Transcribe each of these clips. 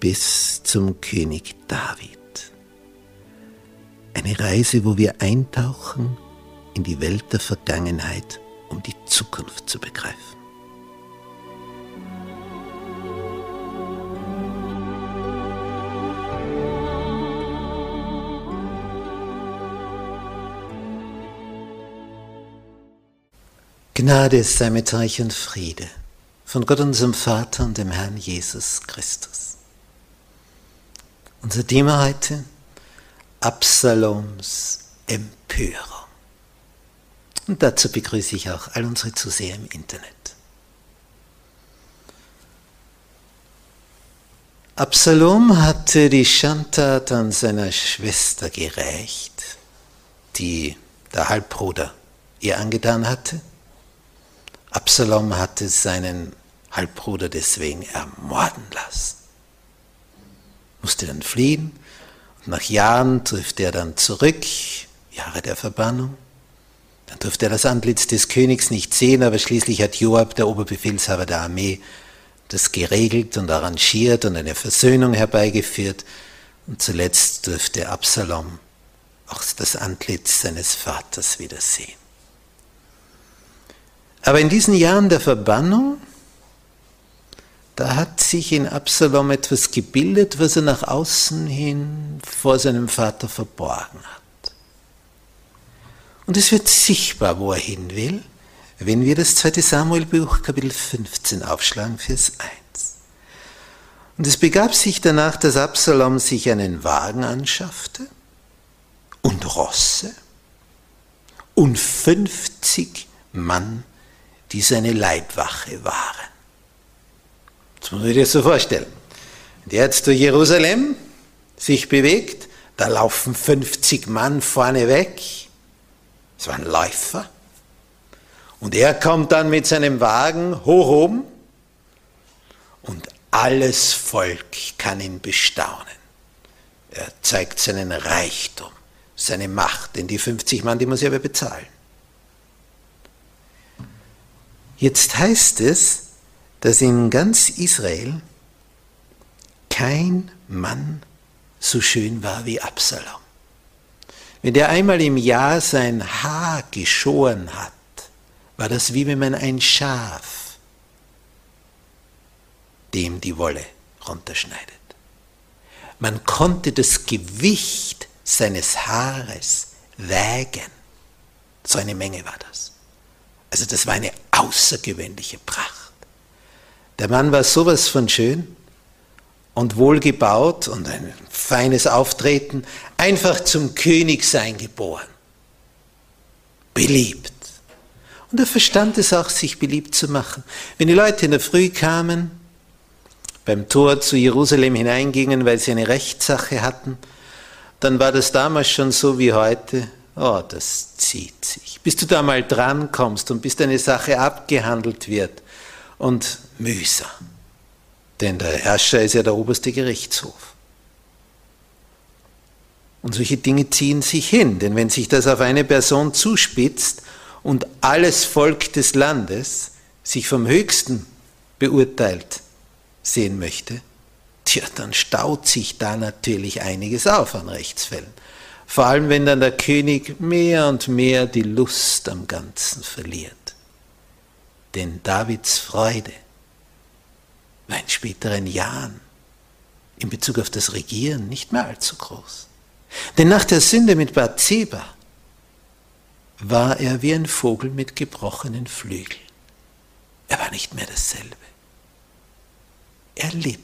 bis zum König David. Eine Reise, wo wir eintauchen in die Welt der Vergangenheit, um die Zukunft zu begreifen. Gnade sei mit euch und Friede von Gott unserem Vater und dem Herrn Jesus Christus. Unser Thema heute, Absaloms Empörung. Und dazu begrüße ich auch all unsere Zuseher im Internet. Absalom hatte die Schandtat an seiner Schwester gerächt, die der Halbbruder ihr angetan hatte. Absalom hatte seinen Halbbruder deswegen ermorden lassen musste dann fliehen. Und nach Jahren trifft er dann zurück, Jahre der Verbannung. Dann durfte er das Antlitz des Königs nicht sehen, aber schließlich hat Joab, der Oberbefehlshaber der Armee, das geregelt und arrangiert und eine Versöhnung herbeigeführt. Und zuletzt durfte Absalom auch das Antlitz seines Vaters wiedersehen. Aber in diesen Jahren der Verbannung da hat sich in Absalom etwas gebildet, was er nach außen hin vor seinem Vater verborgen hat. Und es wird sichtbar, wo er hin will, wenn wir das zweite Samuelbuch Kapitel 15 aufschlagen, Vers 1. Und es begab sich danach, dass Absalom sich einen Wagen anschaffte und Rosse und 50 Mann, die seine Leibwache waren. Das muss man sich so vorstellen. Der jetzt durch Jerusalem sich bewegt, da laufen 50 Mann vorne weg. Das waren Läufer. Und er kommt dann mit seinem Wagen hoch oben und alles Volk kann ihn bestaunen. Er zeigt seinen Reichtum, seine Macht, denn die 50 Mann, die muss er aber bezahlen. Jetzt heißt es, dass in ganz Israel kein Mann so schön war wie Absalom. Wenn der einmal im Jahr sein Haar geschoren hat, war das wie wenn man ein Schaf dem die Wolle runterschneidet. Man konnte das Gewicht seines Haares wägen. So eine Menge war das. Also das war eine außergewöhnliche Pracht. Der Mann war sowas von schön und wohlgebaut und ein feines Auftreten, einfach zum Königsein geboren. Beliebt. Und er verstand es auch, sich beliebt zu machen. Wenn die Leute in der Früh kamen, beim Tor zu Jerusalem hineingingen, weil sie eine Rechtssache hatten, dann war das damals schon so wie heute. Oh, das zieht sich. Bis du da mal drankommst und bis deine Sache abgehandelt wird, und mühsam. Denn der Herrscher ist ja der oberste Gerichtshof. Und solche Dinge ziehen sich hin, denn wenn sich das auf eine Person zuspitzt und alles Volk des Landes sich vom Höchsten beurteilt sehen möchte, tja, dann staut sich da natürlich einiges auf an Rechtsfällen. Vor allem, wenn dann der König mehr und mehr die Lust am Ganzen verliert. Denn Davids Freude war in späteren Jahren in Bezug auf das Regieren nicht mehr allzu groß. Denn nach der Sünde mit Bathseba war er wie ein Vogel mit gebrochenen Flügeln. Er war nicht mehr dasselbe. Er litt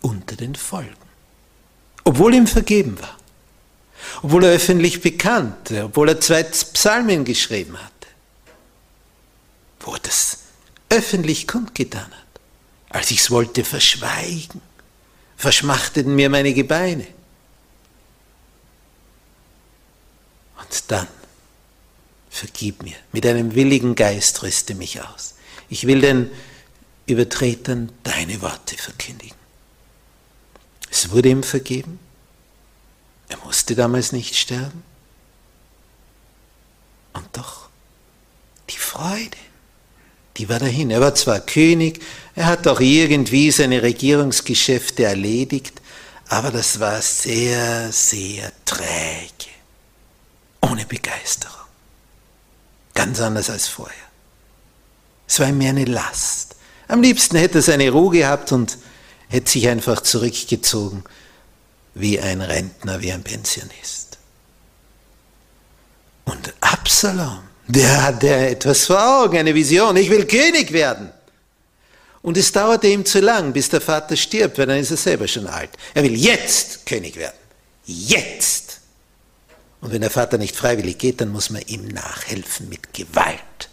unter den Folgen, obwohl ihm vergeben war, obwohl er öffentlich bekannte, obwohl er zwei Psalmen geschrieben hatte, das öffentlich kundgetan hat. Als ich es wollte verschweigen, verschmachteten mir meine Gebeine. Und dann, vergib mir, mit einem willigen Geist rüste mich aus. Ich will den Übertretern deine Worte verkündigen. Es wurde ihm vergeben. Er musste damals nicht sterben. Und doch, die Freude, die war dahin. Er war zwar König, er hat auch irgendwie seine Regierungsgeschäfte erledigt, aber das war sehr, sehr träge, ohne Begeisterung. Ganz anders als vorher. Es war ihm mehr eine Last. Am liebsten hätte er seine Ruhe gehabt und hätte sich einfach zurückgezogen wie ein Rentner, wie ein Pensionist. Und Absalom, der hatte etwas vor Augen, eine Vision. Ich will König werden. Und es dauerte ihm zu lang, bis der Vater stirbt, weil dann ist er selber schon alt. Er will jetzt König werden. Jetzt. Und wenn der Vater nicht freiwillig geht, dann muss man ihm nachhelfen mit Gewalt.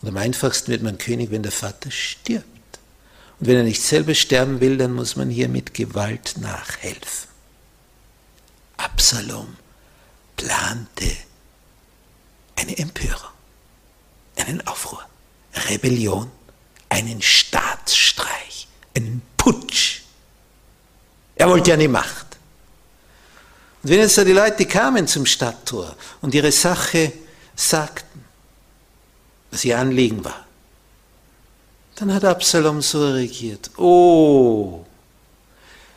Und am einfachsten wird man König, wenn der Vater stirbt. Und wenn er nicht selber sterben will, dann muss man hier mit Gewalt nachhelfen. Absalom plante eine Empörung, einen Aufruhr, Rebellion, einen Staatsstreich, einen Putsch. Er wollte ja die Macht. Und wenn jetzt da die Leute kamen zum Stadttor und ihre Sache sagten, was ihr Anliegen war, dann hat Absalom so regiert. Oh,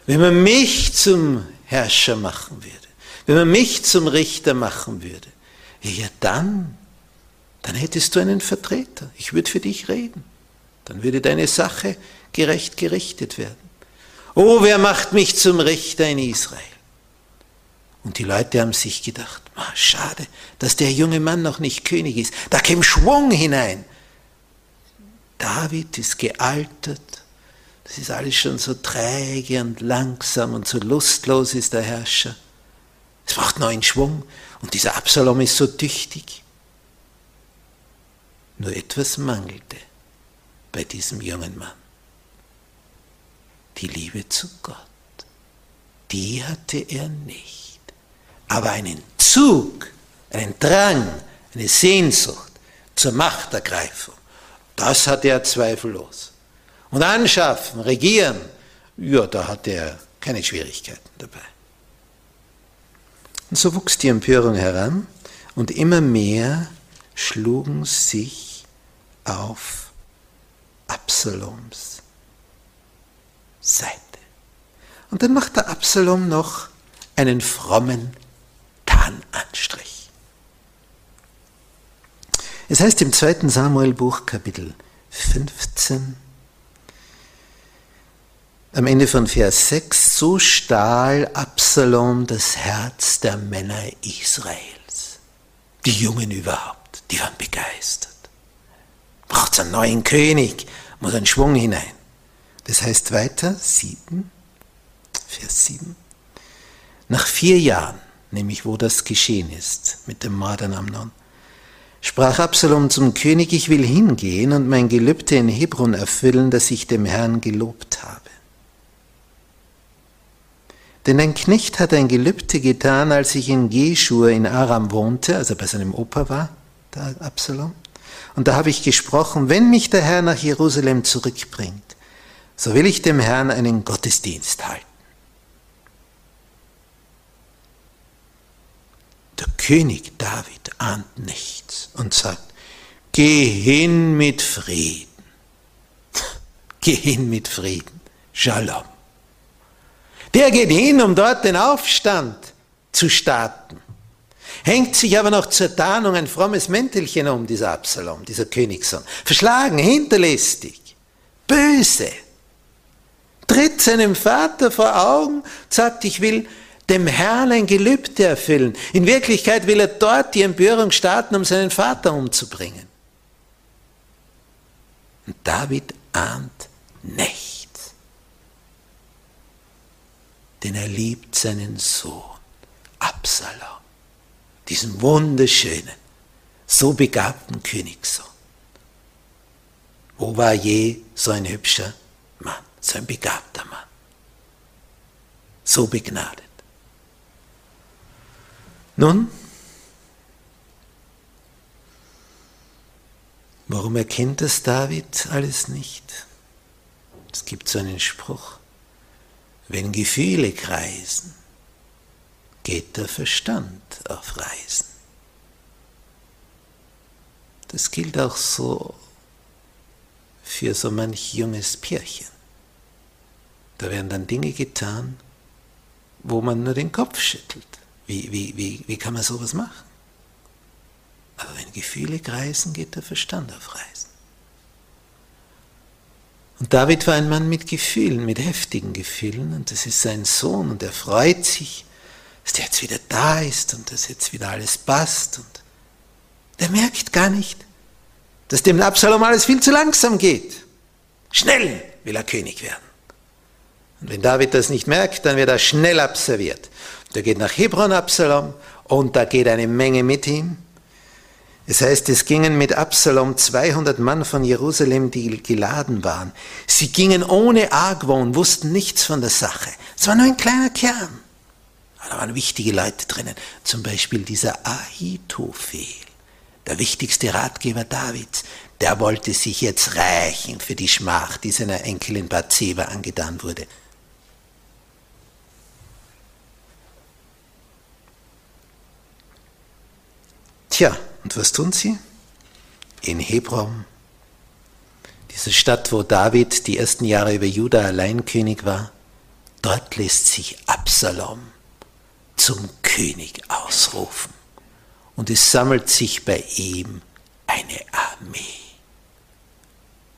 wenn man mich zum Herrscher machen würde, wenn man mich zum Richter machen würde, ja dann, dann hättest du einen Vertreter. Ich würde für dich reden. Dann würde deine Sache gerecht gerichtet werden. Oh, wer macht mich zum Richter in Israel? Und die Leute haben sich gedacht, schade, dass der junge Mann noch nicht König ist. Da käme Schwung hinein. David ist gealtert. Das ist alles schon so träge und langsam und so lustlos ist der Herrscher. Es braucht neuen Schwung und dieser Absalom ist so tüchtig. Nur etwas mangelte bei diesem jungen Mann. Die Liebe zu Gott, die hatte er nicht. Aber einen Zug, einen Drang, eine Sehnsucht zur Machtergreifung, das hat er zweifellos. Und anschaffen, regieren, ja, da hat er keine Schwierigkeiten dabei. Und so wuchs die Empörung heran und immer mehr schlugen sich auf Absaloms Seite. Und dann macht der Absalom noch einen frommen Tarnanstrich. Es heißt im zweiten Samuelbuch Kapitel 15, am Ende von Vers 6, so stahl Absalom das Herz der Männer Israels. Die Jungen überhaupt, die waren begeistert. Braucht einen neuen König, muss ein Schwung hinein. Das heißt weiter, 7, Vers 7. Nach vier Jahren, nämlich wo das geschehen ist mit dem Mord an Amnon, sprach Absalom zum König, ich will hingehen und mein Gelübde in Hebron erfüllen, das ich dem Herrn gelobt habe. Denn ein Knecht hat ein Gelübde getan, als ich in Geshur in Aram wohnte, also bei seinem Opa war, der Absalom. Und da habe ich gesprochen, wenn mich der Herr nach Jerusalem zurückbringt, so will ich dem Herrn einen Gottesdienst halten. Der König David ahnt nichts und sagt, geh hin mit Frieden. Geh hin mit Frieden. Shalom. Der geht hin, um dort den Aufstand zu starten. Hängt sich aber noch zur Tarnung ein frommes Mäntelchen um, dieser Absalom, dieser Königssohn. Verschlagen, hinterlistig, böse, tritt seinem Vater vor Augen, sagt, ich will dem Herrn ein Gelübde erfüllen. In Wirklichkeit will er dort die Empörung starten, um seinen Vater umzubringen. Und David ahnt nichts, denn er liebt seinen Sohn Absalom, diesen wunderschönen, so begabten Königssohn. Wo war je so ein hübscher Mann, so ein begabter Mann, so begnadet? Nun, warum erkennt das David alles nicht? Es gibt so einen Spruch, wenn Gefühle kreisen, geht der Verstand auf Reisen. Das gilt auch so für so manch junges Pärchen. Da werden dann Dinge getan, wo man nur den Kopf schüttelt. Wie, wie, wie, wie kann man sowas machen? Aber wenn Gefühle kreisen, geht der Verstand auf Reisen. Und David war ein Mann mit Gefühlen, mit heftigen Gefühlen, und das ist sein Sohn, und er freut sich, dass der jetzt wieder da ist und dass jetzt wieder alles passt. Und der merkt gar nicht, dass dem Absalom alles viel zu langsam geht. Schnell will er König werden. Und wenn David das nicht merkt, dann wird er schnell abserviert. Der geht nach Hebron, Absalom, und da geht eine Menge mit ihm. Es heißt, es gingen mit Absalom 200 Mann von Jerusalem, die geladen waren. Sie gingen ohne Argwohn, wussten nichts von der Sache. Es war nur ein kleiner Kern. Aber da waren wichtige Leute drinnen. Zum Beispiel dieser Ahitophel der wichtigste Ratgeber Davids, der wollte sich jetzt rächen für die Schmach, die seiner Enkelin Bathseba angetan wurde. Tja, und was tun sie? In Hebron, diese Stadt, wo David die ersten Jahre über Juda allein König war, dort lässt sich Absalom zum König ausrufen und es sammelt sich bei ihm eine Armee.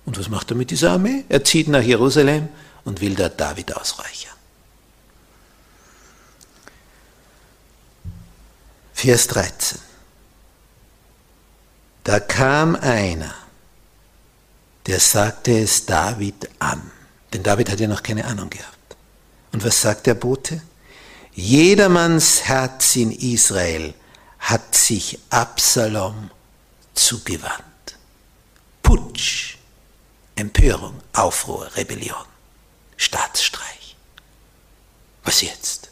Und was macht er mit dieser Armee? Er zieht nach Jerusalem und will dort David ausreichern. Vers 13. Da kam einer, der sagte es David an, denn David hat ja noch keine Ahnung gehabt. Und was sagt der Bote? Jedermanns Herz in Israel hat sich Absalom zugewandt. Putsch, Empörung, Aufruhr, Rebellion, Staatsstreich. Was jetzt?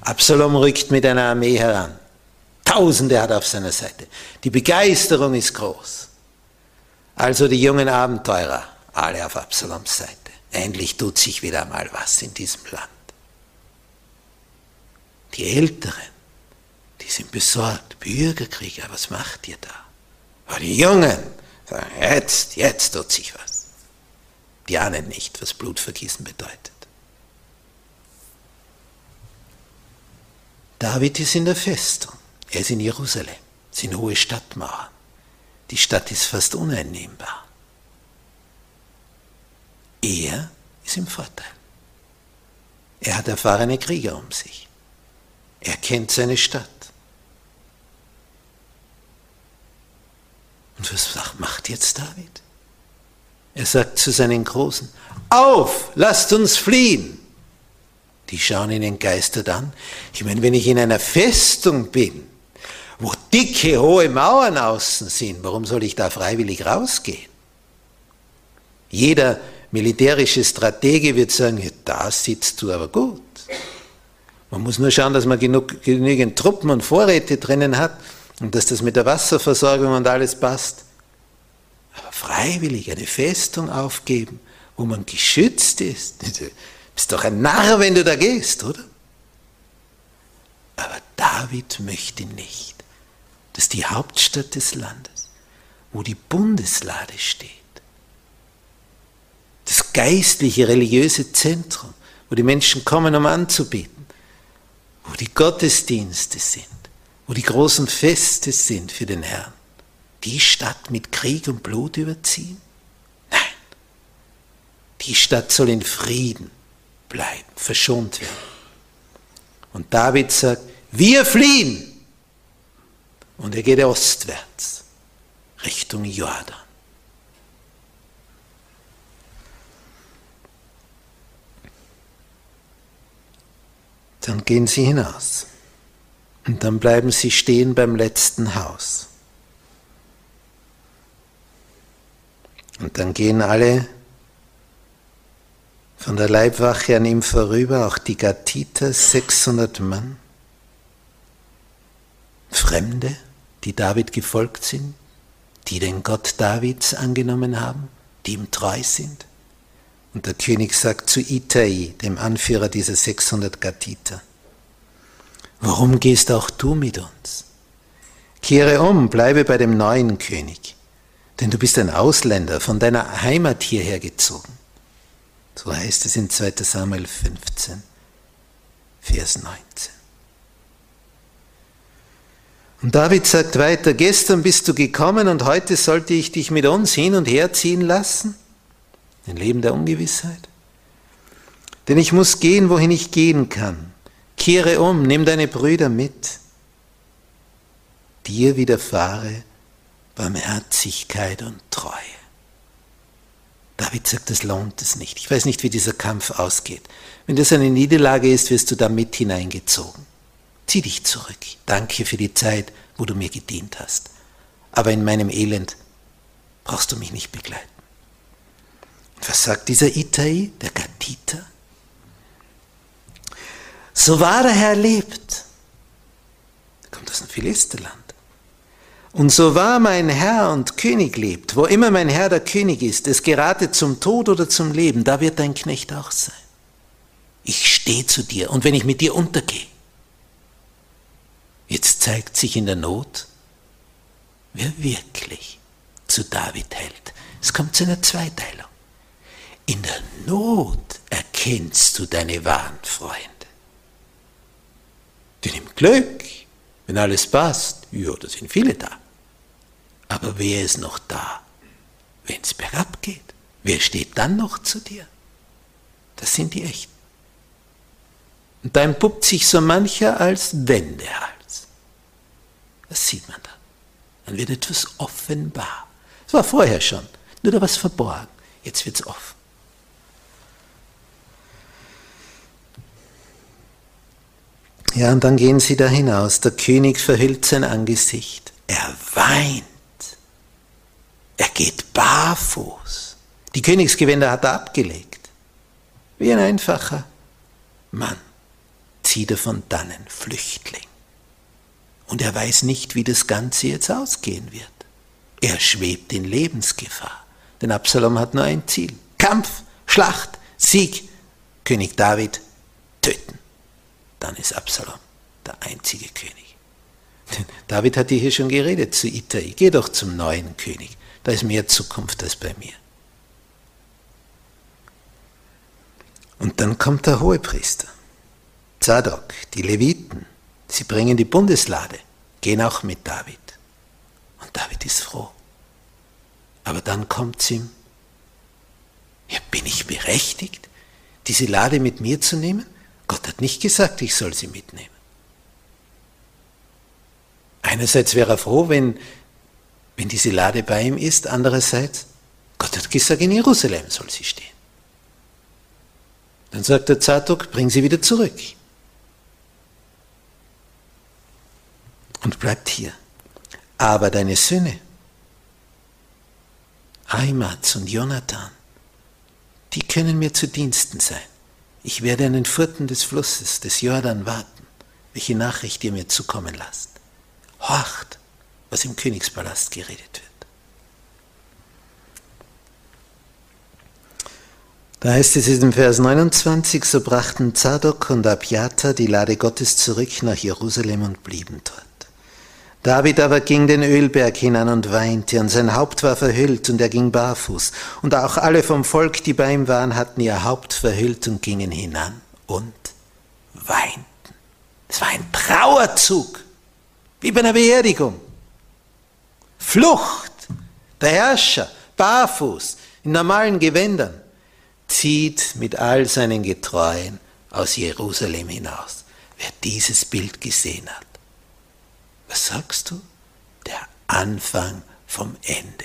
Absalom rückt mit einer Armee heran. Tausende hat er auf seiner Seite. Die Begeisterung ist groß. Also die jungen Abenteurer, alle auf Absaloms Seite. Endlich tut sich wieder mal was in diesem Land. Die Älteren, die sind besorgt. Bürgerkrieg, was macht ihr da? Aber die Jungen sagen, jetzt, jetzt tut sich was. Die ahnen nicht, was Blutvergießen bedeutet. David ist in der Festung. Er ist in Jerusalem. Sind hohe Stadtmauern. Die Stadt ist fast uneinnehmbar. Er ist im Vorteil. Er hat erfahrene Krieger um sich. Er kennt seine Stadt. Und was macht jetzt David? Er sagt zu seinen Großen, auf, lasst uns fliehen. Die schauen ihn entgeistert an. Ich meine, wenn ich in einer Festung bin, wo dicke, hohe Mauern außen sind, warum soll ich da freiwillig rausgehen? Jeder militärische Stratege wird sagen, ja, da sitzt du aber gut. Man muss nur schauen, dass man genug, genügend Truppen und Vorräte drinnen hat, und dass das mit der Wasserversorgung und alles passt. Aber freiwillig eine Festung aufgeben, wo man geschützt ist. Du bist doch ein Narr, wenn du da gehst, oder? Aber David möchte nicht, dass die Hauptstadt des Landes, wo die Bundeslade steht, das geistliche, religiöse Zentrum, wo die Menschen kommen, um anzubeten, wo die Gottesdienste sind, wo die großen Feste sind für den Herrn, die Stadt mit Krieg und Blut überziehen? Nein. Die Stadt soll in Frieden bleiben, verschont werden. Und David sagt, wir fliehen. Und er geht ostwärts, Richtung Jordan. Dann gehen sie hinaus. Und dann bleiben sie stehen beim letzten Haus. Und dann gehen alle von der Leibwache an ihm vorüber, auch die Gatiter, 600 Mann. Fremde, die David gefolgt sind, die den Gott Davids angenommen haben, die ihm treu sind. Und der König sagt zu Itai, dem Anführer dieser 600 Gatiter, warum gehst auch du mit uns? Kehre um, bleibe bei dem neuen König, denn du bist ein Ausländer, von deiner Heimat hierher gezogen. So heißt es in 2 Samuel 15, Vers 19. Und David sagt weiter, gestern bist du gekommen und heute sollte ich dich mit uns hin und her ziehen lassen? Ein Leben der Ungewissheit? Denn ich muss gehen, wohin ich gehen kann. Kehre um, nimm deine Brüder mit. Dir widerfahre Barmherzigkeit und Treue. David sagt, das lohnt es nicht. Ich weiß nicht, wie dieser Kampf ausgeht. Wenn das eine Niederlage ist, wirst du da mit hineingezogen. Zieh dich zurück. Danke für die Zeit, wo du mir gedient hast. Aber in meinem Elend brauchst du mich nicht begleiten. Und was sagt dieser Itai, der Gatiter? So wahr der Herr lebt, kommt aus dem Philisterland. Und so wahr mein Herr und König lebt, wo immer mein Herr der König ist, es gerate zum Tod oder zum Leben, da wird dein Knecht auch sein. Ich stehe zu dir und wenn ich mit dir untergehe, jetzt zeigt sich in der Not, wer wirklich zu David hält. Es kommt zu einer Zweiteilung. In der Not erkennst du deine wahren Freunde. Denn im Glück, wenn alles passt, ja, da sind viele da. Aber wer ist noch da, wenn es bergab geht? Wer steht dann noch zu dir? Das sind die Echten. Und da entpuppt sich so mancher als Wendehals. Das sieht man dann. Dann wird etwas offenbar. Es war vorher schon, nur da was verborgen. Jetzt wird es offen. Ja, und dann gehen sie da hinaus. Der König verhüllt sein Angesicht. Er weint. Er geht barfuß. Die Königsgewänder hat er abgelegt. Wie ein einfacher Mann zieht er von dannen, Flüchtling. Und er weiß nicht, wie das Ganze jetzt ausgehen wird. Er schwebt in Lebensgefahr. Denn Absalom hat nur ein Ziel. Kampf, Schlacht, Sieg. König David töten. Dann ist Absalom der einzige König. Denn David hat hier schon geredet zu Itai. Geh doch zum neuen König. Da ist mehr Zukunft als bei mir. Und dann kommt der Hohepriester, Zadok, die Leviten. Sie bringen die Bundeslade, gehen auch mit David. Und David ist froh. Aber dann kommt es ihm, ja, bin ich berechtigt, diese Lade mit mir zu nehmen? Gott hat nicht gesagt, ich soll sie mitnehmen. Einerseits wäre er froh, wenn wenn diese Lade bei ihm ist. Andererseits, Gott hat gesagt, in Jerusalem soll sie stehen. Dann sagt der Zadok, bring sie wieder zurück. Und bleibt hier. Aber deine Söhne, Aimatz und Jonathan, die können mir zu Diensten sein. Ich werde an den Furten des Flusses, des Jordan warten, welche Nachricht ihr mir zukommen lasst. Horcht, was im Königspalast geredet wird. Da heißt es in Vers 29, so brachten Zadok und Abiata die Lade Gottes zurück nach Jerusalem und blieben dort. David aber ging den Ölberg hinan und weinte, und sein Haupt war verhüllt, und er ging barfuß. Und auch alle vom Volk, die bei ihm waren, hatten ihr Haupt verhüllt und gingen hinan und weinten. Es war ein Trauerzug, wie bei einer Beerdigung. Flucht, der Herrscher, barfuß, in normalen Gewändern. zieht mit all seinen Getreuen aus Jerusalem hinaus. Wer dieses Bild gesehen hat, was sagst du? Der Anfang vom Ende.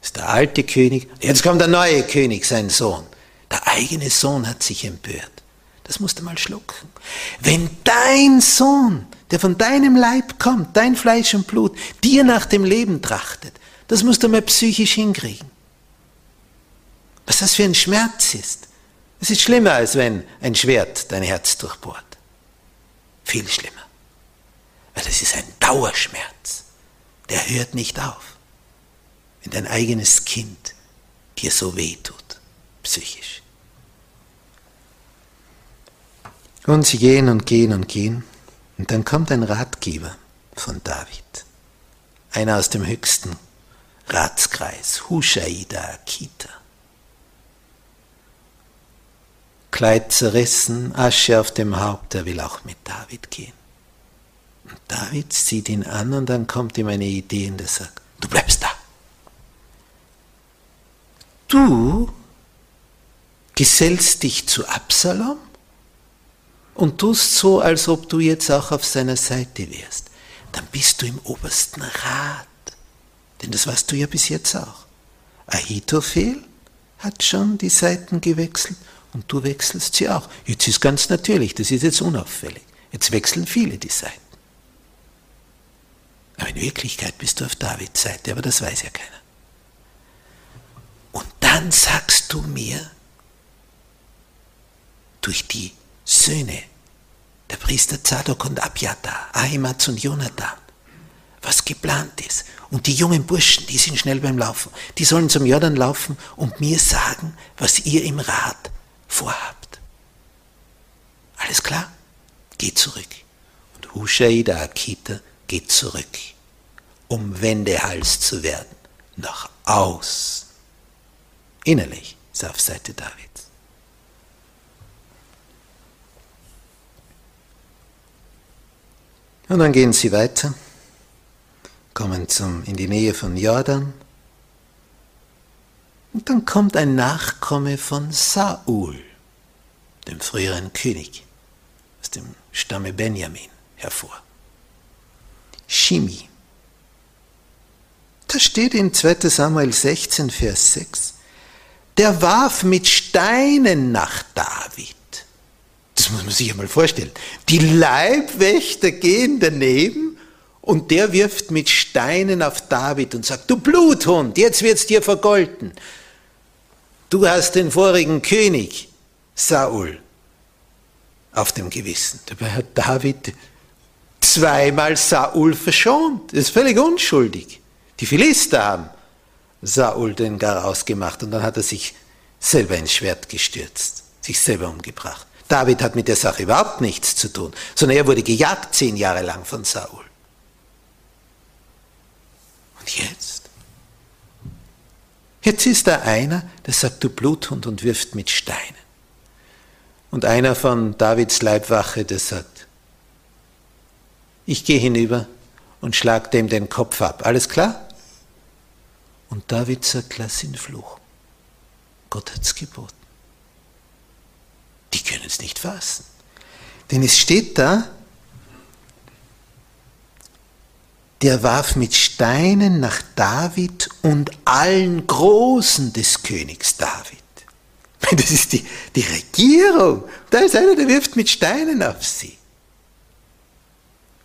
Das ist der alte König, jetzt kommt der neue König, sein Sohn. Der eigene Sohn hat sich empört. Das musst du mal schlucken. Wenn dein Sohn, der von deinem Leib kommt, dein Fleisch und Blut, dir nach dem Leben trachtet, das musst du mal psychisch hinkriegen. Was das für ein Schmerz ist. Es ist schlimmer, als wenn ein Schwert dein Herz durchbohrt. Viel schlimmer. Das ist ein Dauerschmerz. Der hört nicht auf. Wenn dein eigenes Kind dir so weh tut, psychisch. Und sie gehen und gehen und gehen. Und dann kommt ein Ratgeber von David. Einer aus dem höchsten Ratskreis, Hushaida Akita. Kleid zerrissen, Asche auf dem Haupt, er will auch mit David gehen. David sieht ihn an und dann kommt ihm eine Idee und er sagt, du bleibst da. Du gesellst dich zu Absalom und tust so, als ob du jetzt auch auf seiner Seite wärst. Dann bist du im obersten Rat. Denn das warst du ja bis jetzt auch. Ahitophel hat schon die Seiten gewechselt und du wechselst sie auch. Jetzt ist ganz natürlich, das ist jetzt unauffällig. Jetzt wechseln viele die Seiten. Aber in Wirklichkeit bist du auf Davids Seite, aber das weiß ja keiner. Und dann sagst du mir, durch die Söhne der Priester Zadok und Abjata, Ahimaaz und Jonathan, was geplant ist. Und die jungen Burschen, die sind schnell beim Laufen, die sollen zum Jordan laufen und mir sagen, was ihr im Rat vorhabt. Alles klar? Geht zurück. Und Hushai, der Akita, geht zurück, um Wendehals zu werden, nach außen. Innerlich ist er auf Seite Davids. Und dann gehen sie weiter, kommen zum, in die Nähe von Jordan. Und dann kommt ein Nachkomme von Saul, dem früheren König, aus dem Stamme Benjamin hervor. Shimi. Das steht in 2 Samuel 16, Vers 6. Der warf mit Steinen nach David. Das muss man sich einmal vorstellen. Die Leibwächter gehen daneben und der wirft mit Steinen auf David und sagt, du Bluthund, jetzt wird's dir vergolten. Du hast den vorigen König, Saul, auf dem Gewissen. Dabei hat David zweimal Saul verschont. Das ist völlig unschuldig. Die Philister haben Saul den Garaus gemacht und dann hat er sich selber ins Schwert gestürzt, sich selber umgebracht. David hat mit der Sache überhaupt nichts zu tun, sondern er wurde gejagt zehn Jahre lang von Saul. Und jetzt? Jetzt ist da einer, der sagt, du Bluthund und wirft mit Steinen. Und einer von Davids Leibwache, der sagt, ich gehe hinüber und schlag dem den Kopf ab. Alles klar? Und David sagt, lass ihn fluchen. Gott hat's geboten. Die können es nicht fassen. Denn es steht da, der warf mit Steinen nach David und allen Großen des Königs David. Das ist die, die Regierung. Da ist einer, der wirft mit Steinen auf sie.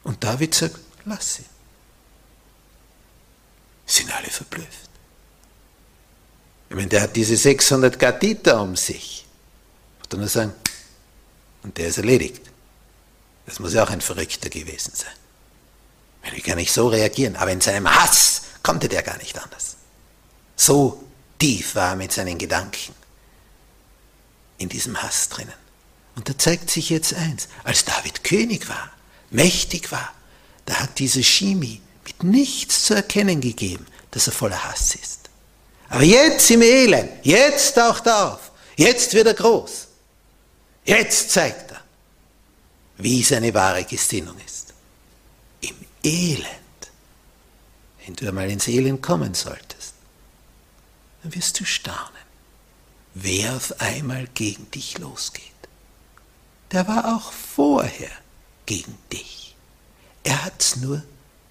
Und David sagt, lass ihn. Sind alle verblüfft. Ich meine, der hat diese 600 Gatiter um sich. Und dann sagen, und der ist erledigt. Das muss ja auch ein Verrückter gewesen sein. Wie kann ich so reagieren? Aber in seinem Hass konnte der gar nicht anders. So tief war er mit seinen Gedanken in diesem Hass drinnen. Und da zeigt sich jetzt eins, als David König war, mächtig war, da hat diese Shimi mit nichts zu erkennen gegeben, dass er voller Hass ist. Aber jetzt im Elend, jetzt taucht er auf, jetzt wird er groß, jetzt zeigt er, wie seine wahre Gesinnung ist. Elend. Wenn du einmal ins Elend kommen solltest, dann wirst du staunen, wer auf einmal gegen dich losgeht. Der war auch vorher gegen dich. Er hat's nur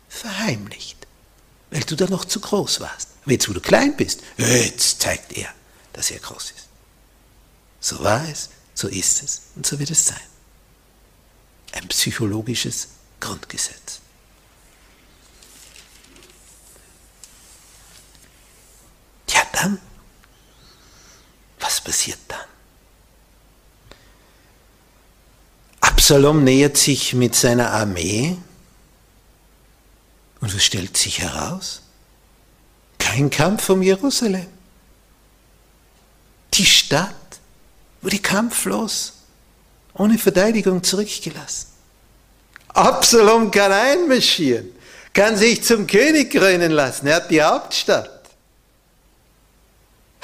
verheimlicht, weil du da noch zu groß warst. Aber jetzt, wo du klein bist, jetzt zeigt er, dass er groß ist. So war es, so ist es und so wird es sein. Ein psychologisches Grundgesetz. Ja, dann, was passiert dann? Absalom nähert sich mit seiner Armee und was stellt sich heraus? Kein Kampf um Jerusalem. Die Stadt wurde kampflos, ohne Verteidigung zurückgelassen. Absalom kann einmarschieren, kann sich zum König krönen lassen. Er hat die Hauptstadt.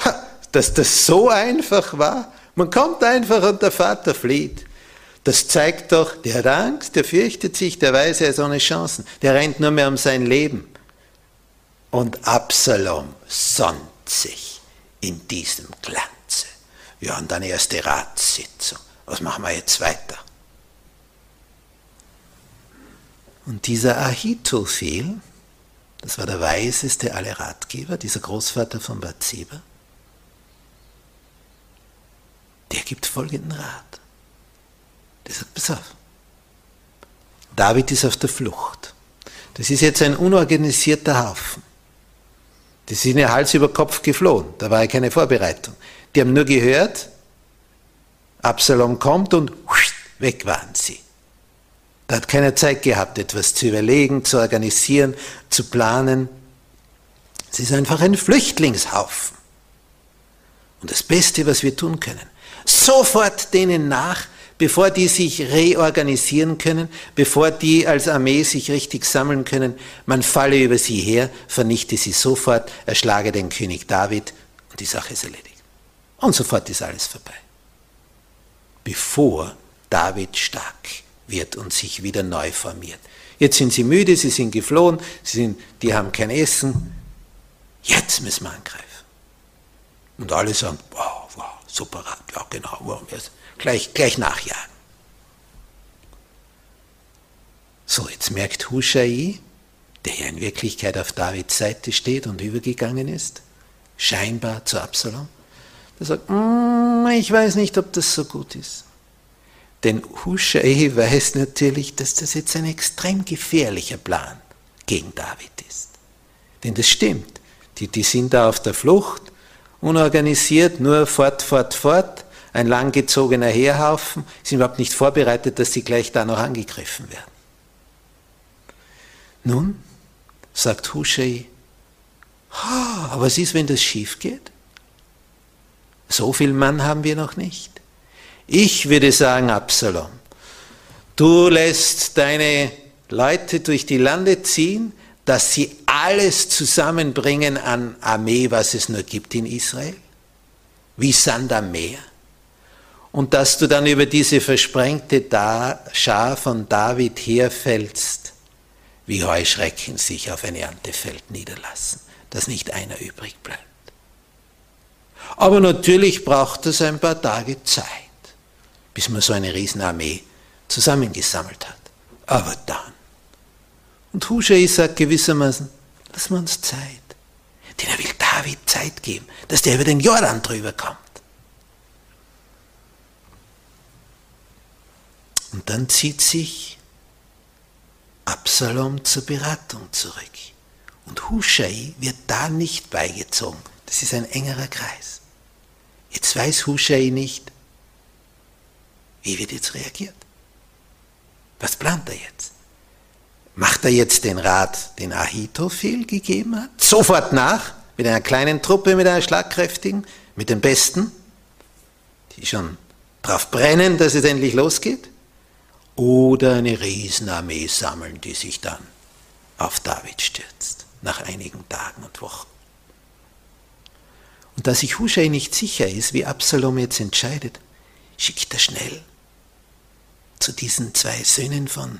Ha, dass das so einfach war. Man kommt einfach und der Vater flieht. Das zeigt doch, der hat Angst, der fürchtet sich, der weiß, er ist ohne Chancen. Der rennt nur mehr um sein Leben. Und Absalom sonnt sich in diesem Glanze. Ja, und dann erste Ratssitzung. Was machen wir jetzt weiter? Und dieser Ahitophel, das war der weiseste aller Ratgeber, dieser Großvater von Bathseba, der gibt folgenden Rat. Sagt, pass auf, David ist auf der Flucht. Das ist jetzt ein unorganisierter Haufen. Die sind ja Hals über Kopf geflohen, da war ja keine Vorbereitung. Die haben nur gehört, Absalom kommt und weg waren sie. Da hat keiner Zeit gehabt, etwas zu überlegen, zu organisieren, zu planen. Es ist einfach ein Flüchtlingshaufen. Und das Beste, was wir tun können, sofort denen nach, bevor die sich reorganisieren können, bevor die als Armee sich richtig sammeln können, man falle über sie her, vernichte sie sofort, erschlage den König David und die Sache ist erledigt. Und sofort ist alles vorbei. Bevor David stark wird und sich wieder neu formiert. Jetzt sind sie müde, sie sind geflohen, sie sind, die haben kein Essen. Jetzt müssen wir angreifen. Und alle sagen, wow, wow, super, ja genau, wow, gleich, gleich nachjagen. So, jetzt merkt Hushai, der ja in Wirklichkeit auf Davids Seite steht und übergegangen ist, scheinbar zu Absalom, der sagt, mm, ich weiß nicht, ob das so gut ist. Denn Hushai weiß natürlich, dass das jetzt ein extrem gefährlicher Plan gegen David ist. Denn das stimmt. Die, die sind da auf der Flucht, unorganisiert, nur fort, fort, fort ein langgezogener Heerhaufen, sind überhaupt nicht vorbereitet, dass sie gleich da noch angegriffen werden. Nun, sagt Hushai, aber was ist, wenn das schief geht? So viel Mann haben wir noch nicht. Ich würde sagen, Absalom, du lässt deine Leute durch die Lande ziehen, dass sie alles zusammenbringen an Armee, was es nur gibt in Israel, wie Sand am Meer und dass du dann über diese versprengte Schar von David herfällst, wie Heuschrecken sich auf ein Erntefeld niederlassen, dass nicht einer übrig bleibt. Aber natürlich braucht es ein paar Tage Zeit, bis man so eine Riesenarmee zusammengesammelt hat. Aber dann. Und Hushai sagt gewissermaßen, lass wir uns Zeit. Denn er will David Zeit geben, dass der über den Jordan drüber kommt. Und dann zieht sich Absalom zur Beratung zurück. Und Hushai wird da nicht beigezogen. Das ist ein engerer Kreis. Jetzt weiß Hushai nicht, wie wird jetzt reagiert. Was plant er jetzt? Macht er jetzt den Rat, den Ahitophel gegeben hat? Sofort nach, mit einer kleinen Truppe, mit einer schlagkräftigen, mit den Besten, die schon drauf brennen, dass es endlich losgeht? Oder eine Riesenarmee sammeln, die sich dann auf David stürzt, nach einigen Tagen und Wochen. Und da sich Hushai nicht sicher ist, wie Absalom jetzt entscheidet, schickt er schnell zu diesen zwei Söhnen von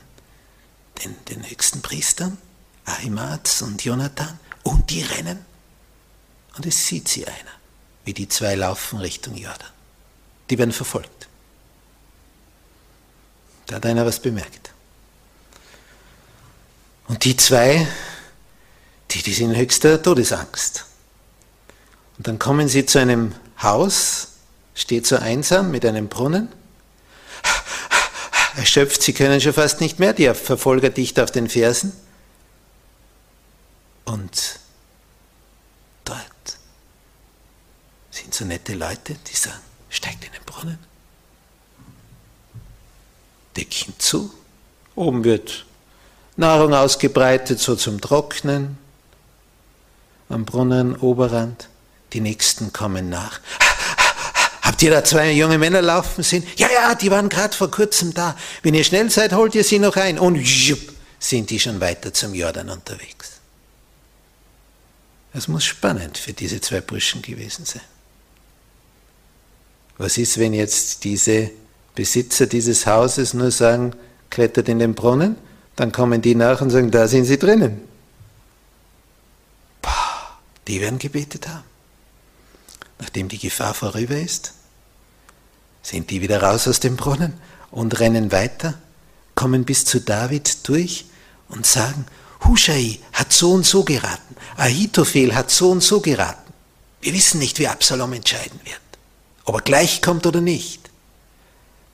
den, den höchsten Priestern, Ahimaaz und Jonathan, und die rennen. Und es sieht sie einer. wie die zwei laufen Richtung Jordan. Die werden verfolgt. Da hat einer was bemerkt. Und die zwei, die, die sind in höchster Todesangst. Und dann kommen sie zu einem Haus, steht so einsam mit einem Brunnen. Erschöpft, sie können schon fast nicht mehr, die Verfolger dicht auf den Fersen. Und dort sind so nette Leute, die sagen, steigt in den Brunnen. Deckchen zu. Oben wird Nahrung ausgebreitet, so zum Trocknen. Am Brunnen, Oberrand. Die Nächsten kommen nach. Habt ihr da zwei junge Männer laufen sehen? Ja, ja, die waren gerade vor kurzem da. Wenn ihr schnell seid, holt ihr sie noch ein. Und jupp, sind die schon weiter zum Jordan unterwegs. Es muss spannend für diese zwei Burschen gewesen sein. Was ist, wenn jetzt diese Besitzer dieses Hauses nur sagen, klettert in den Brunnen, dann kommen die nach und sagen, da sind sie drinnen. Boah, die werden gebetet haben. Nachdem die Gefahr vorüber ist, sind die wieder raus aus dem Brunnen und rennen weiter, kommen bis zu David durch und sagen, Hushai hat so und so geraten, Ahitophel hat so und so geraten. Wir wissen nicht, wie Absalom entscheiden wird, ob er gleich kommt oder nicht.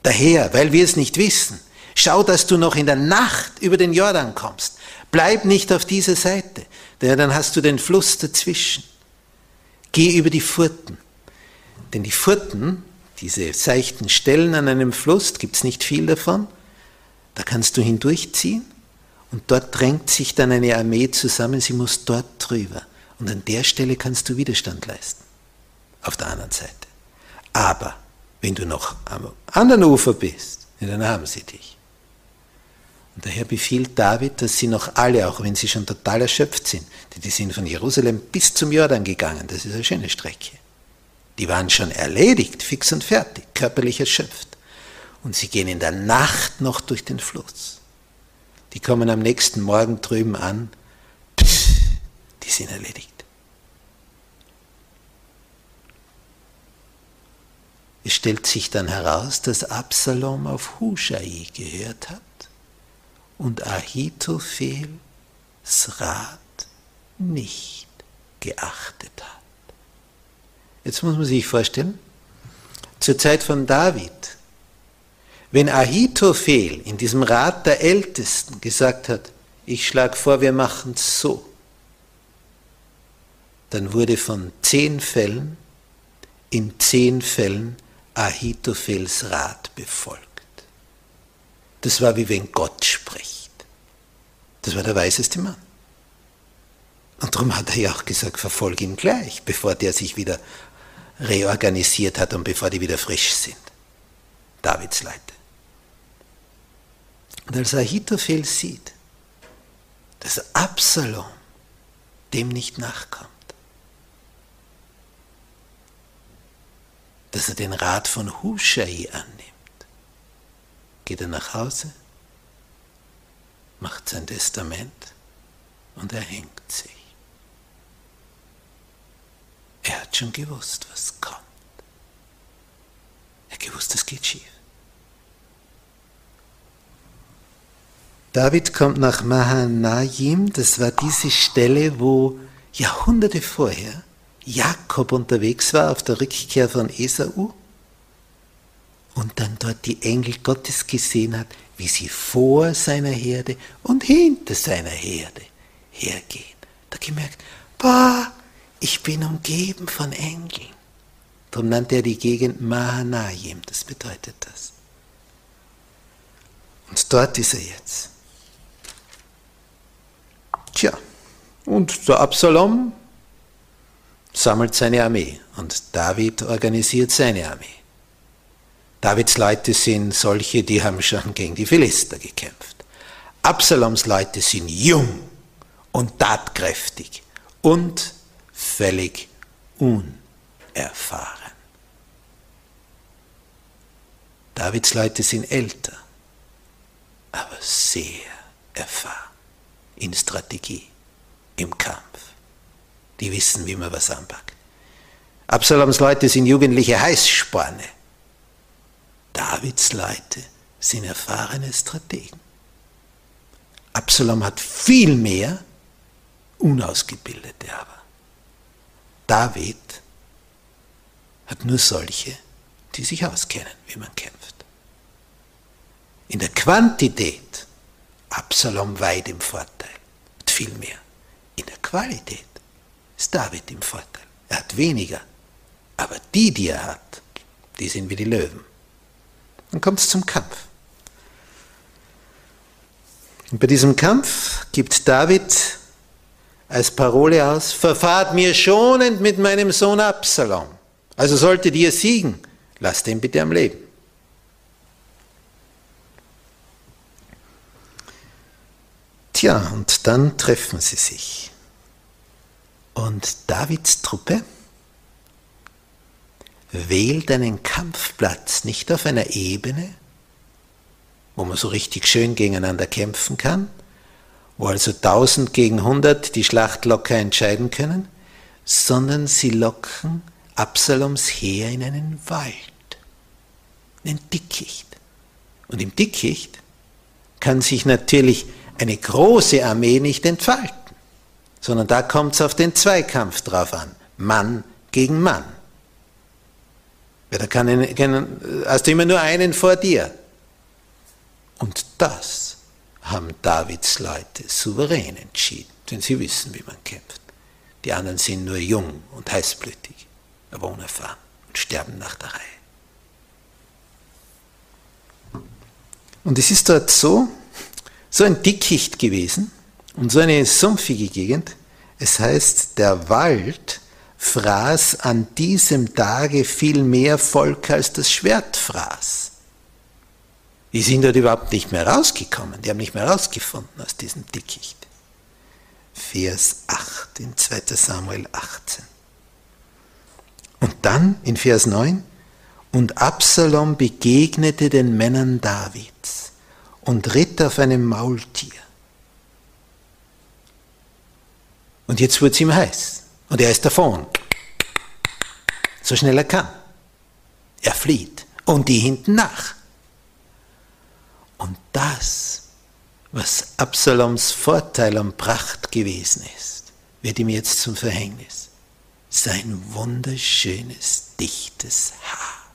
Daher, weil wir es nicht wissen, schau, dass du noch in der Nacht über den Jordan kommst. Bleib nicht auf dieser Seite, denn dann hast du den Fluss dazwischen. Geh über die Furten. Denn die Furten, diese seichten Stellen an einem Fluss, gibt es nicht viel davon, da kannst du hindurchziehen und dort drängt sich dann eine Armee zusammen, sie muss dort drüber. Und an der Stelle kannst du Widerstand leisten. Auf der anderen Seite. Aber wenn du noch am anderen Ufer bist, dann haben sie dich. Und daher befiehlt David, dass sie noch alle, auch wenn sie schon total erschöpft sind, die sind von Jerusalem bis zum Jordan gegangen, das ist eine schöne Strecke. Die waren schon erledigt, fix und fertig, körperlich erschöpft. Und sie gehen in der Nacht noch durch den Fluss die kommen am nächsten Morgen drüben an, Pff, die sind erledigt. Es stellt sich dann heraus, dass Absalom auf Hushai gehört hat und Ahitophels Rat nicht geachtet hat. Jetzt muss man sich vorstellen, zur Zeit von David wenn Ahitophel in diesem Rat der Ältesten gesagt hat, ich schlage vor, wir machen es so, dann wurde von zehn Fällen in zehn Fällen Ahitophels Rat befolgt. Das war wie wenn Gott spricht. Das war der weiseste Mann. Und darum hat er ja auch gesagt, verfolge ihn gleich, bevor der sich wieder reorganisiert hat und bevor die wieder frisch sind. Davids Leiter. Und als Ahitophel sieht, dass Absalom dem nicht nachkommt, dass er den Rat von Hushai annimmt, geht er nach Hause, macht sein Testament und er hängt sich. Er hat schon gewusst, was kommt. Er hat gewusst, es geht schief. David kommt nach Mahanaim, das war diese Stelle, wo Jahrhunderte vorher Jakob unterwegs war auf der Rückkehr von Esau und dann dort die Engel Gottes gesehen hat, wie sie vor seiner Herde und hinter seiner Herde hergehen. Da gemerkt, boah, ich bin umgeben von Engeln. Darum nannte er die Gegend Mahanaim, das bedeutet das. Und dort ist er jetzt. Tja, und der Absalom sammelt seine Armee und David organisiert seine Armee. Davids Leute sind solche, die haben schon gegen die Philister gekämpft. Absaloms Leute sind jung und tatkräftig und völlig unerfahren. Davids Leute sind älter, aber sehr erfahren in Strategie, im Kampf. Die wissen, wie man was anpackt. Absaloms Leute sind jugendliche Heißsporne. Davids Leute sind erfahrene Strategen. Absalom hat viel mehr Unausgebildete aber. David hat nur solche, die sich auskennen, wie man kämpft. In der Quantität Absalom weit im Vorteil, hat viel mehr. In der Qualität ist David im Vorteil. Er hat weniger, aber die, die er hat, die sind wie die Löwen. Dann kommt es zum Kampf. Und bei diesem Kampf gibt David als Parole aus, verfahrt mir schonend mit meinem Sohn Absalom. Also solltet ihr siegen, lasst ihn bitte am Leben. Tja, und dann treffen sie sich. Und Davids Truppe wählt einen Kampfplatz nicht auf einer Ebene, wo man so richtig schön gegeneinander kämpfen kann, wo also 1000 gegen 100 die Schlacht locker entscheiden können, sondern sie locken Absaloms Heer in einen Wald, in ein Dickicht. Und im Dickicht kann sich natürlich eine große Armee nicht entfalten, sondern da kommt es auf den Zweikampf drauf an, Mann gegen Mann. Ja, da kann, kann, hast du immer nur einen vor dir. Und das haben Davids Leute souverän entschieden, denn sie wissen, wie man kämpft. Die anderen sind nur jung und heißblütig, aber unerfahren und sterben nach der Reihe. Und es ist dort so, so ein Dickicht gewesen und so eine sumpfige Gegend. Es heißt, der Wald fraß an diesem Tage viel mehr Volk als das Schwert fraß. Die sind dort überhaupt nicht mehr rausgekommen, die haben nicht mehr rausgefunden aus diesem Dickicht. Vers 8 in 2 Samuel 18. Und dann in Vers 9, und Absalom begegnete den Männern Davids und ritt auf einem Maultier. Und jetzt wird es ihm heiß. Und er ist davon. So schnell er kann. Er flieht. Und die hinten nach. Und das, was Absaloms Vorteil und Pracht gewesen ist, wird ihm jetzt zum Verhängnis. Sein wunderschönes, dichtes Haar.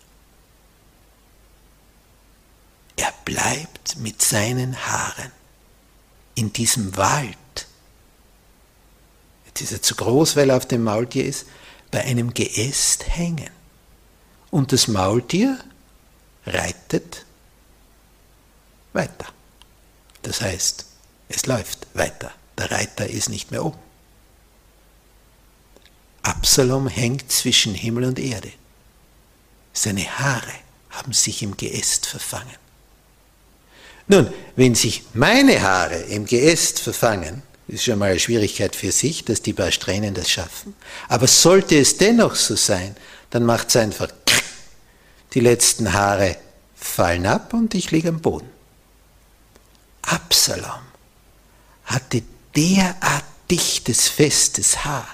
Er bleibt mit seinen Haaren in diesem Wald. Jetzt ist zu groß, weil er auf dem Maultier ist, bei einem Geäst hängen. Und das Maultier reitet weiter. Das heißt, es läuft weiter. Der Reiter ist nicht mehr oben. Absalom hängt zwischen Himmel und Erde. Seine Haare haben sich im Geäst verfangen. Nun, wenn sich meine Haare im Geäst verfangen, ist schon mal eine Schwierigkeit für sich, dass die paar Strähnen das schaffen. Aber sollte es dennoch so sein, dann macht es einfach die letzten Haare fallen ab und ich liege am Boden. Absalom hatte derart dichtes, festes Haar.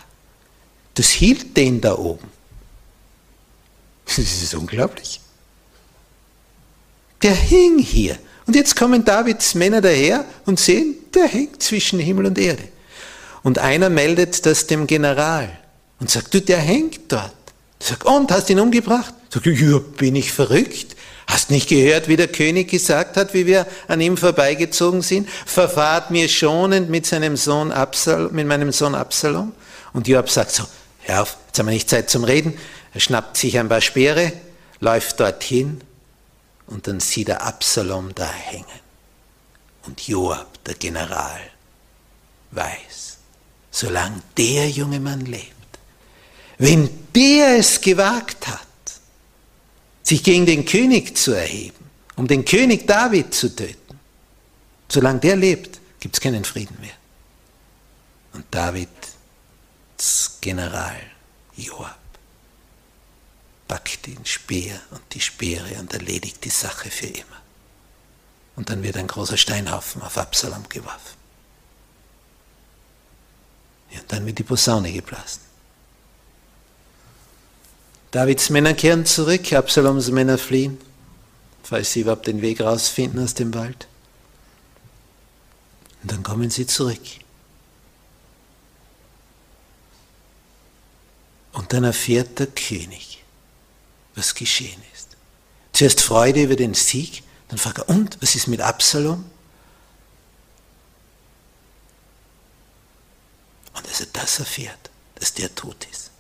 Das hielt den da oben. Das ist unglaublich. Der hing hier. Und jetzt kommen Davids Männer daher und sehen, der hängt zwischen Himmel und Erde. Und einer meldet das dem General und sagt, du, der hängt dort. Sagt, und, hast ihn umgebracht? Sagt, ja, bin ich verrückt? Hast nicht gehört, wie der König gesagt hat, wie wir an ihm vorbeigezogen sind? Verfahrt mir schonend mit seinem Sohn Absalom, mit meinem Sohn Absalom. Und Joab sagt so, hör auf, jetzt haben wir nicht Zeit zum Reden. Er schnappt sich ein paar Speere, läuft dorthin und dann sieht er Absalom da hängen. Und Joab, der General, weiß, solange der junge Mann lebt, wenn der es gewagt hat, sich gegen den König zu erheben, um den König David zu töten. Solange der lebt, gibt es keinen Frieden mehr. Und Davids General Joab packt den Speer und die Speere und erledigt die Sache für immer. Und dann wird ein großer Steinhaufen auf Absalom geworfen. Ja, und dann wird die Posaune geblasen. Davids Männer kehren zurück, Absaloms Männer fliehen, falls sie überhaupt den Weg rausfinden aus dem Wald. Und dann kommen sie zurück. Und dann erfährt der König, was geschehen ist. Zuerst Freude über den Sieg, dann fragt er, und, was ist mit Absalom? Und als er das erfährt, dass der tot ist,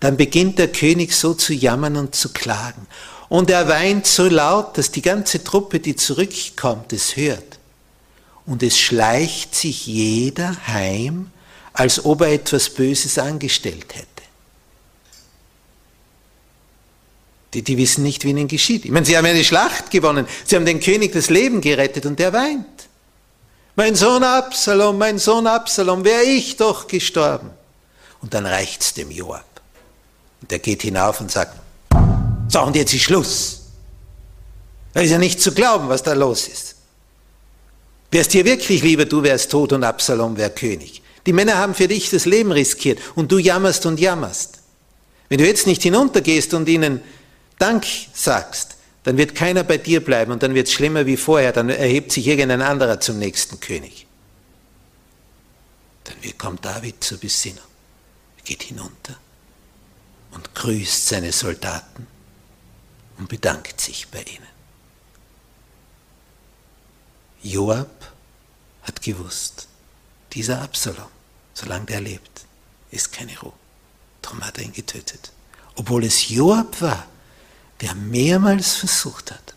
dann beginnt der König so zu jammern und zu klagen. Und er weint so laut, dass die ganze Truppe, die zurückkommt, es hört. Und es schleicht sich jeder heim, als ob er etwas Böses angestellt hätte. Die, die wissen nicht, wie ihnen geschieht. Ich meine, sie haben eine Schlacht gewonnen, sie haben den König das Leben gerettet und der weint. Mein Sohn Absalom, mein Sohn Absalom, wäre ich doch gestorben. Und dann reicht's dem Joab. Und der geht hinauf und sagt, so und jetzt ist Schluss. Da ist ja nicht zu glauben, was da los ist. Wärst dir wirklich lieber, du wärst tot und Absalom wär König. Die Männer haben für dich das Leben riskiert und du jammerst und jammerst. Wenn du jetzt nicht hinuntergehst und ihnen Dank sagst, dann wird keiner bei dir bleiben und dann wird es schlimmer wie vorher, dann erhebt sich irgendein anderer zum nächsten König. Dann kommt David zur Besinnung, geht hinunter und grüßt seine Soldaten und bedankt sich bei ihnen. Joab hat gewusst, dieser Absalom, solange der lebt, ist keine Ruhe. Darum hat er ihn getötet. Obwohl es Joab war, der mehrmals versucht hat,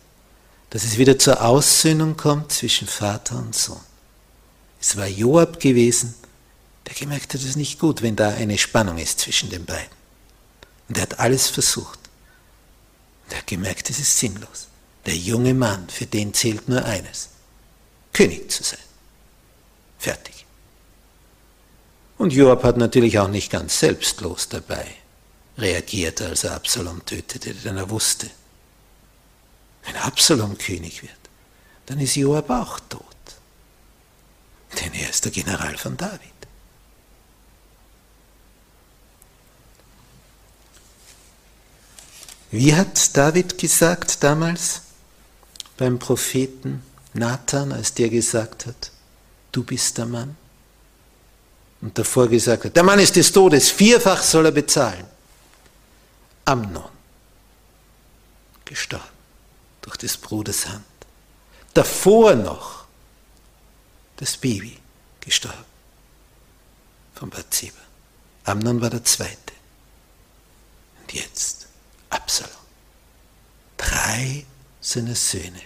dass es wieder zur Aussöhnung kommt zwischen Vater und Sohn. Es war Joab gewesen, der gemerkt hat, es ist nicht gut, wenn da eine Spannung ist zwischen den beiden. Und er hat alles versucht. Und er hat gemerkt, es ist sinnlos. Der junge Mann, für den zählt nur eines, König zu sein. Fertig. Und Joab hat natürlich auch nicht ganz selbstlos dabei reagierte, als er Absalom tötete, denn er wusste, wenn Absalom König wird, dann ist Joab auch tot. Denn er ist der General von David. Wie hat David gesagt damals beim Propheten Nathan, als der gesagt hat, du bist der Mann? Und davor gesagt hat, der Mann ist des Todes, vierfach soll er bezahlen. Amnon gestorben durch des Bruders Hand. Davor noch das Baby gestorben von Bathseba. Amnon war der Zweite. Und jetzt Absalom. Drei seiner Söhne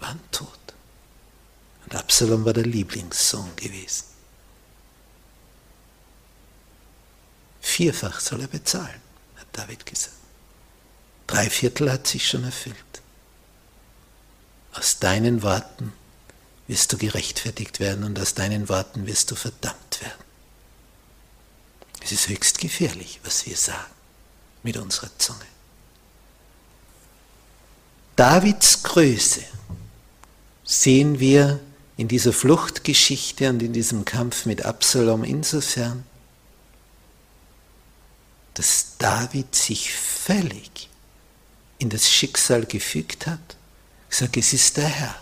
waren tot. Und Absalom war der Lieblingssohn gewesen. Vierfach soll er bezahlen. David gesagt. Drei Viertel hat sich schon erfüllt. Aus deinen Worten wirst du gerechtfertigt werden und aus deinen Worten wirst du verdammt werden. Es ist höchst gefährlich, was wir sagen mit unserer Zunge. Davids Größe sehen wir in dieser Fluchtgeschichte und in diesem Kampf mit Absalom insofern, dass David sich völlig in das Schicksal gefügt hat. Ich sage, es ist der Herr.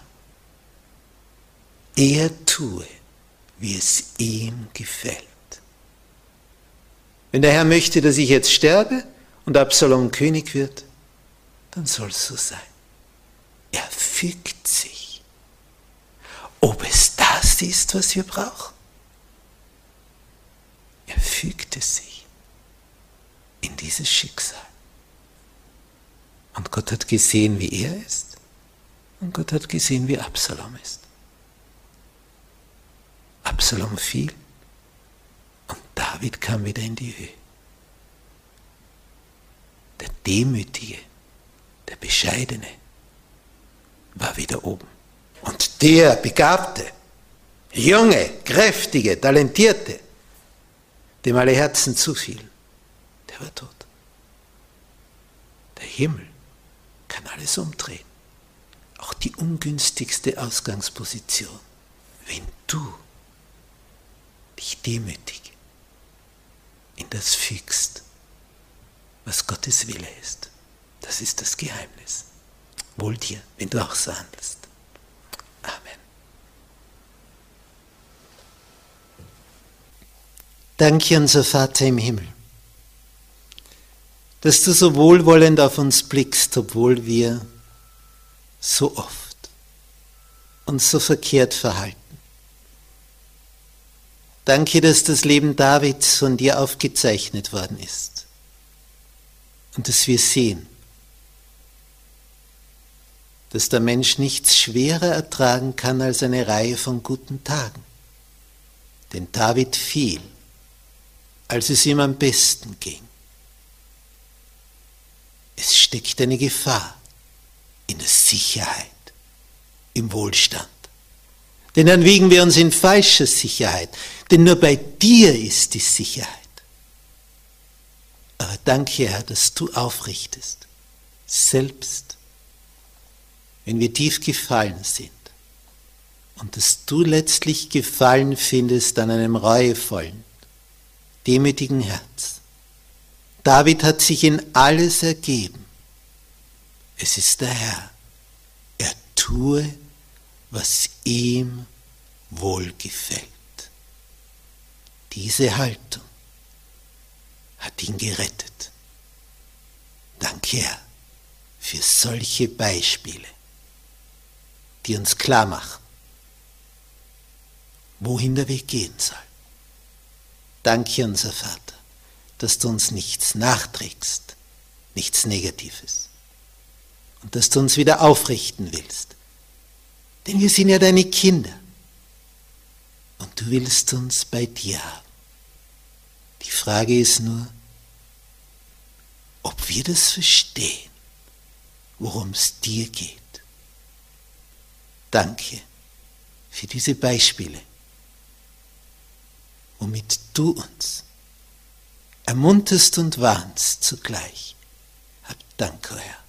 Er tue, wie es ihm gefällt. Wenn der Herr möchte, dass ich jetzt sterbe und Absalom König wird, dann soll es so sein. Er fügt sich. Ob es das ist, was wir brauchen? Er fügte sich in dieses Schicksal. Und Gott hat gesehen, wie er ist. Und Gott hat gesehen, wie Absalom ist. Absalom fiel und David kam wieder in die Höhe. Der Demütige, der Bescheidene war wieder oben. Und der Begabte, Junge, Kräftige, Talentierte, dem alle Herzen zufielen, er tot. Der Himmel kann alles umdrehen. Auch die ungünstigste Ausgangsposition. Wenn du dich demütig in das fügst, was Gottes Wille ist. Das ist das Geheimnis. Wohl dir, wenn du auch so handelst. Amen. Danke, unser Vater im Himmel, dass du so wohlwollend auf uns blickst, obwohl wir so oft uns so verkehrt verhalten. Danke, dass das Leben Davids von dir aufgezeichnet worden ist und dass wir sehen, dass der Mensch nichts schwerer ertragen kann als eine Reihe von guten Tagen. Denn David fiel, als es ihm am besten ging. Es steckt eine Gefahr in der Sicherheit, im Wohlstand. Denn dann wiegen wir uns in falscher Sicherheit, denn nur bei dir ist die Sicherheit. Aber danke, Herr, dass du aufrichtest, selbst wenn wir tief gefallen sind und dass du letztlich Gefallen findest an einem reuevollen, demütigen Herz. David hat sich in alles ergeben. Es ist der Herr. Er tue, was ihm wohlgefällt. Diese Haltung hat ihn gerettet. Danke, Herr, für solche Beispiele die uns klar machen, wohin der Weg gehen soll. Danke, unser Vater, dass du uns nichts nachträgst, nichts Negatives und dass du uns wieder aufrichten willst. Denn wir sind ja deine Kinder und du willst uns bei dir haben. Die Frage ist nur, ob wir das verstehen, worum es dir geht. Danke für diese Beispiele, womit du uns ermunterst und warnst zugleich. Hab Dank, Herr.